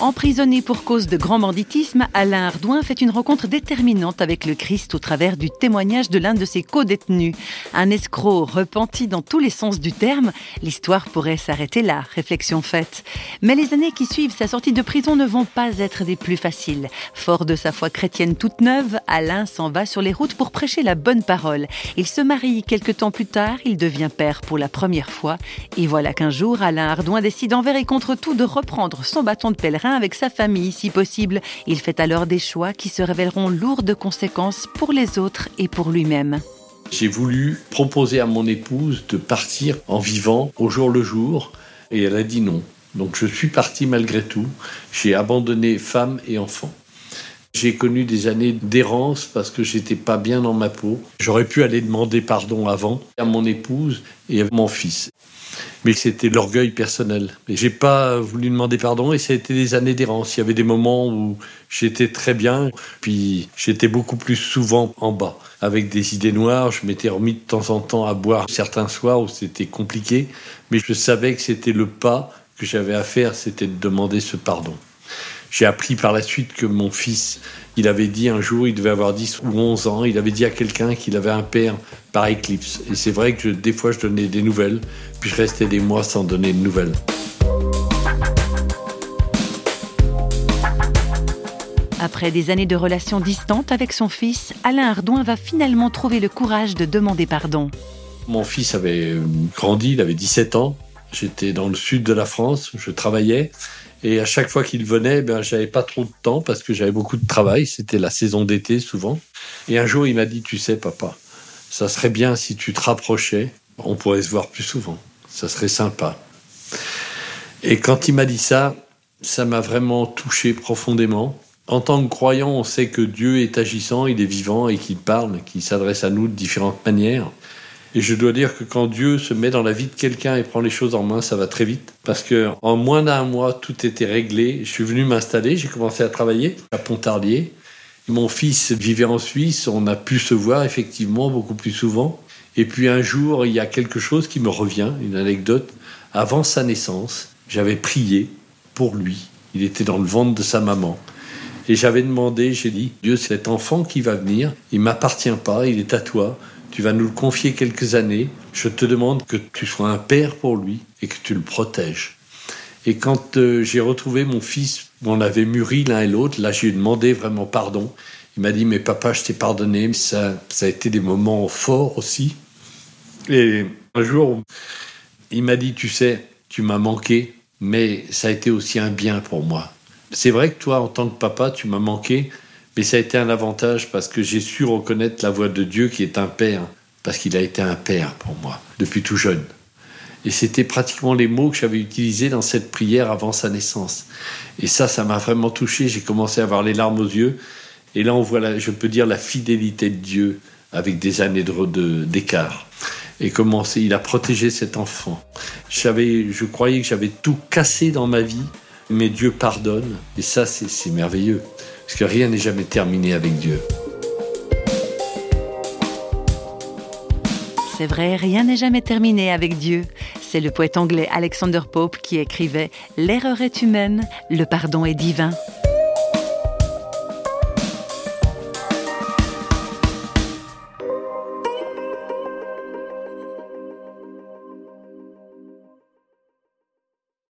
Emprisonné pour cause de grand banditisme, Alain Ardouin fait une rencontre déterminante avec le Christ au travers du témoignage de l'un de ses co-détenus. Un escroc repenti dans tous les sens du terme, l'histoire pourrait s'arrêter là, réflexion faite. Mais les années qui suivent sa sortie de prison ne vont pas être des plus faciles. Fort de sa foi chrétienne toute neuve, Alain s'en va sur les routes pour prêcher la bonne parole. Il se marie quelques temps plus tard, il devient père pour la première fois. Et voilà qu'un jour, Alain Ardouin décide envers et contre tout de reprendre son bâton de pèlerin avec sa famille si possible. Il fait alors des choix qui se révéleront lourds de conséquences pour les autres et pour lui-même. J'ai voulu proposer à mon épouse de partir en vivant au jour le jour et elle a dit non. Donc je suis parti malgré tout. J'ai abandonné femme et enfants. J'ai connu des années d'errance parce que j'étais pas bien dans ma peau. J'aurais pu aller demander pardon avant à mon épouse et à mon fils mais c'était l'orgueil personnel. Et j'ai pas voulu demander pardon et ça a été des années d'errance. Il y avait des moments où j'étais très bien, puis j'étais beaucoup plus souvent en bas. Avec des idées noires, je m'étais remis de temps en temps à boire certains soirs où c'était compliqué, mais je savais que c'était le pas que j'avais à faire, c'était de demander ce pardon. J'ai appris par la suite que mon fils, il avait dit un jour, il devait avoir 10 ou 11 ans, il avait dit à quelqu'un qu'il avait un père par éclipse. Et c'est vrai que des fois, je donnais des nouvelles, puis je restais des mois sans donner de nouvelles. Après des années de relations distantes avec son fils, Alain Ardouin va finalement trouver le courage de demander pardon. Mon fils avait grandi, il avait 17 ans. J'étais dans le sud de la France, je travaillais. Et à chaque fois qu'il venait, ben, j'avais pas trop de temps parce que j'avais beaucoup de travail. C'était la saison d'été souvent. Et un jour, il m'a dit, tu sais, papa, ça serait bien si tu te rapprochais. On pourrait se voir plus souvent. Ça serait sympa. Et quand il m'a dit ça, ça m'a vraiment touché profondément. En tant que croyant, on sait que Dieu est agissant, il est vivant et qu'il parle, qu'il s'adresse à nous de différentes manières. Et je dois dire que quand Dieu se met dans la vie de quelqu'un et prend les choses en main, ça va très vite. Parce que en moins d'un mois, tout était réglé. Je suis venu m'installer, j'ai commencé à travailler à Pontarlier. Mon fils vivait en Suisse, on a pu se voir effectivement beaucoup plus souvent. Et puis un jour, il y a quelque chose qui me revient, une anecdote. Avant sa naissance, j'avais prié pour lui. Il était dans le ventre de sa maman. Et j'avais demandé, j'ai dit, Dieu, cet enfant qui va venir, il m'appartient pas, il est à toi tu vas nous le confier quelques années, je te demande que tu sois un père pour lui et que tu le protèges. Et quand euh, j'ai retrouvé mon fils, on avait mûri l'un et l'autre, là j'ai demandé vraiment pardon. Il m'a dit, mais papa, je t'ai pardonné, ça, ça a été des moments forts aussi. Et un jour, il m'a dit, tu sais, tu m'as manqué, mais ça a été aussi un bien pour moi. C'est vrai que toi, en tant que papa, tu m'as manqué, mais ça a été un avantage parce que j'ai su reconnaître la voix de Dieu qui est un père, parce qu'il a été un père pour moi, depuis tout jeune. Et c'était pratiquement les mots que j'avais utilisés dans cette prière avant sa naissance. Et ça, ça m'a vraiment touché. J'ai commencé à avoir les larmes aux yeux. Et là, on voit, je peux dire, la fidélité de Dieu avec des années d'écart. et comment il a protégé cet enfant. je croyais que j'avais tout cassé dans ma vie, mais Dieu pardonne. Et ça, c'est merveilleux. Parce que rien n'est jamais terminé avec Dieu. C'est vrai, rien n'est jamais terminé avec Dieu. C'est le poète anglais Alexander Pope qui écrivait ⁇ L'erreur est humaine, le pardon est divin ⁇